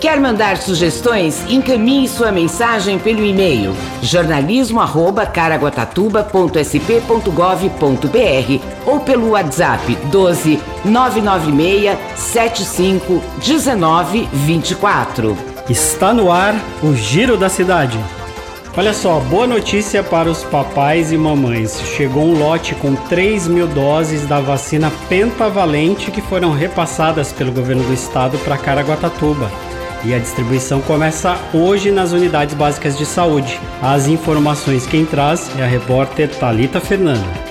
Quer mandar sugestões? Encaminhe sua mensagem pelo e-mail jornalismo@caraguatatuba.sp.gov.br ou pelo WhatsApp 12 996 75 19 24. Está no ar o Giro da Cidade. Olha só, boa notícia para os papais e mamães. Chegou um lote com 3 mil doses da vacina pentavalente que foram repassadas pelo governo do estado para Caraguatatuba. E a distribuição começa hoje nas unidades básicas de saúde. As informações quem traz é a repórter Talita Fernanda.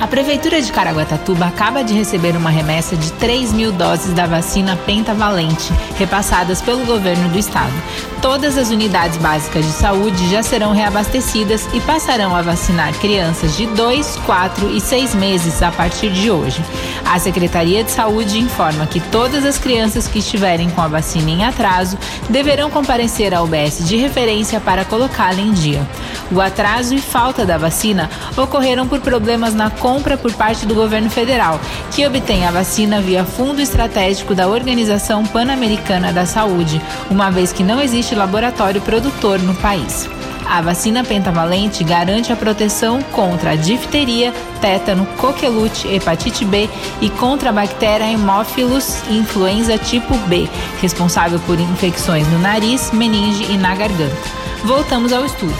A Prefeitura de Caraguatatuba acaba de receber uma remessa de 3 mil doses da vacina pentavalente, repassadas pelo governo do estado. Todas as unidades básicas de saúde já serão reabastecidas e passarão a vacinar crianças de 2, 4 e 6 meses a partir de hoje. A Secretaria de Saúde informa que todas as crianças que estiverem com a vacina em atraso deverão comparecer à UBS de referência para colocá-la em dia. O atraso e falta da vacina ocorreram por problemas na compra por parte do governo federal, que obtém a vacina via Fundo Estratégico da Organização Pan-Americana da Saúde, uma vez que não existe laboratório produtor no país. A vacina pentavalente garante a proteção contra a difteria, tétano, coqueluche, hepatite B e contra a bactéria Haemophilus influenza tipo B, responsável por infecções no nariz, meninge e na garganta. Voltamos ao estudo.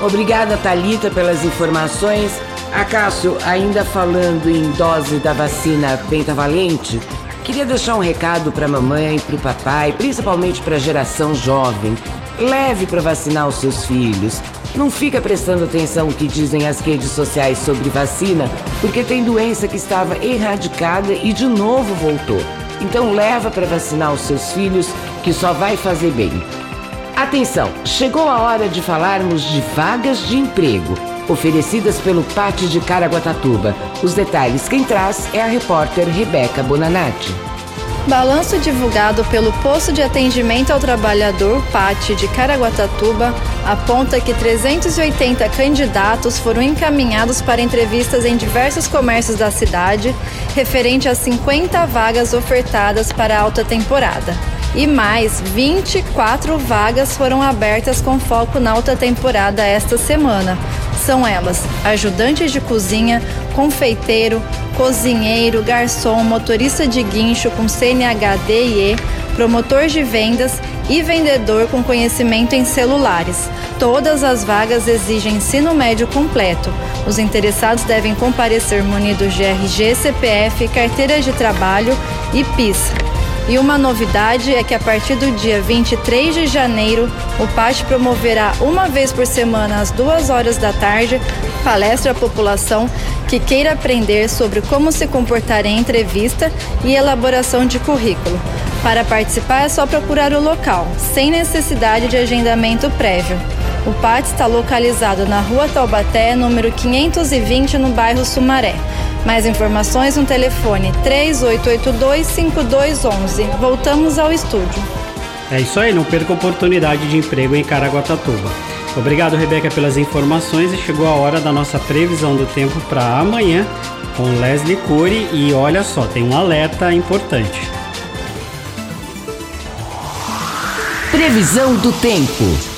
Obrigada, Talita, pelas informações. Acácio, ainda falando em dose da vacina pentavalente, queria deixar um recado para a mamãe e para o papai, principalmente para a geração jovem. Leve para vacinar os seus filhos. Não fica prestando atenção no que dizem as redes sociais sobre vacina, porque tem doença que estava erradicada e de novo voltou. Então leva para vacinar os seus filhos, que só vai fazer bem. Atenção, chegou a hora de falarmos de vagas de emprego oferecidas pelo Pátio de Caraguatatuba. Os detalhes quem traz é a repórter Rebeca Bonanati. Balanço divulgado pelo Posto de Atendimento ao Trabalhador PAT de Caraguatatuba aponta que 380 candidatos foram encaminhados para entrevistas em diversos comércios da cidade, referente a 50 vagas ofertadas para a alta temporada. E mais 24 vagas foram abertas com foco na alta temporada esta semana, são elas: ajudante de cozinha, confeiteiro, cozinheiro, garçom, motorista de guincho com CNHD e E, promotor de vendas e vendedor com conhecimento em celulares. Todas as vagas exigem ensino médio completo. Os interessados devem comparecer munidos de RG, CPF, carteira de trabalho e PIS. E uma novidade é que a partir do dia 23 de janeiro, o PAT promoverá uma vez por semana, às duas horas da tarde, palestra à população que queira aprender sobre como se comportar em entrevista e elaboração de currículo. Para participar é só procurar o local, sem necessidade de agendamento prévio. O PAT está localizado na Rua Taubaté, número 520, no bairro Sumaré. Mais informações no telefone 3882-5211. Voltamos ao estúdio. É isso aí, não perca a oportunidade de emprego em Caraguatatuba. Obrigado, Rebeca, pelas informações e chegou a hora da nossa previsão do tempo para amanhã com Leslie Cury e olha só, tem um alerta importante. Previsão do tempo.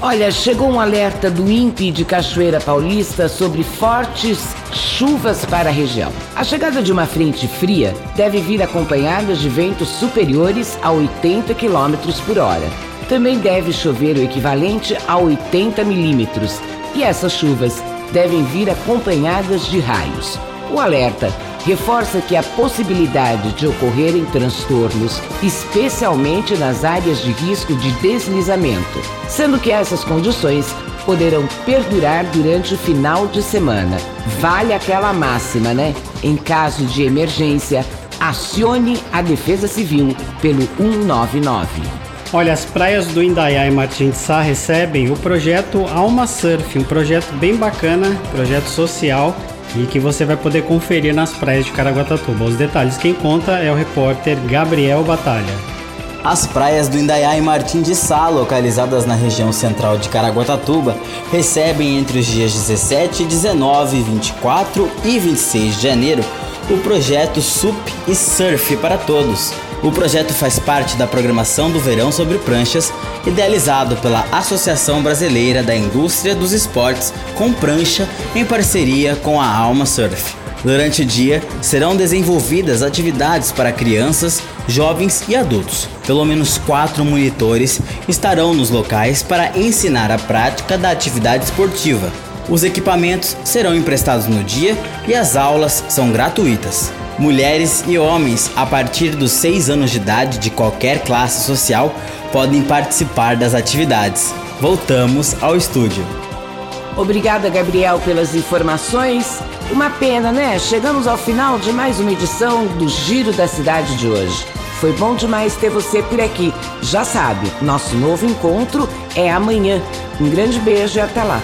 Olha, chegou um alerta do INPE de Cachoeira Paulista sobre fortes chuvas para a região. A chegada de uma frente fria deve vir acompanhada de ventos superiores a 80 km por hora. Também deve chover o equivalente a 80 milímetros e essas chuvas devem vir acompanhadas de raios. O alerta reforça que a possibilidade de ocorrerem transtornos, especialmente nas áreas de risco de deslizamento, sendo que essas condições poderão perdurar durante o final de semana. Vale aquela máxima, né? Em caso de emergência, acione a Defesa Civil pelo 199. Olha, as praias do Indaiá e Martins de Sá recebem o projeto Alma Surf, um projeto bem bacana, projeto social e que você vai poder conferir nas praias de Caraguatatuba. Os detalhes quem conta é o repórter Gabriel Batalha. As praias do Indaiá e Martim de Sá, localizadas na região central de Caraguatatuba, recebem entre os dias 17, 19, 24 e 26 de janeiro o projeto SUP e Surf para Todos. O projeto faz parte da programação do Verão sobre Pranchas, idealizado pela Associação Brasileira da Indústria dos Esportes com Prancha em parceria com a Alma Surf. Durante o dia, serão desenvolvidas atividades para crianças, jovens e adultos. Pelo menos quatro monitores estarão nos locais para ensinar a prática da atividade esportiva. Os equipamentos serão emprestados no dia e as aulas são gratuitas. Mulheres e homens a partir dos 6 anos de idade de qualquer classe social podem participar das atividades. Voltamos ao estúdio. Obrigada, Gabriel, pelas informações. Uma pena, né? Chegamos ao final de mais uma edição do Giro da Cidade de hoje. Foi bom demais ter você por aqui. Já sabe, nosso novo encontro é amanhã. Um grande beijo e até lá.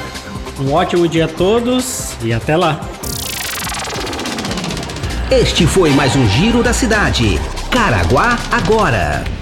Um ótimo dia a todos e até lá. Este foi mais um Giro da Cidade. Caraguá agora.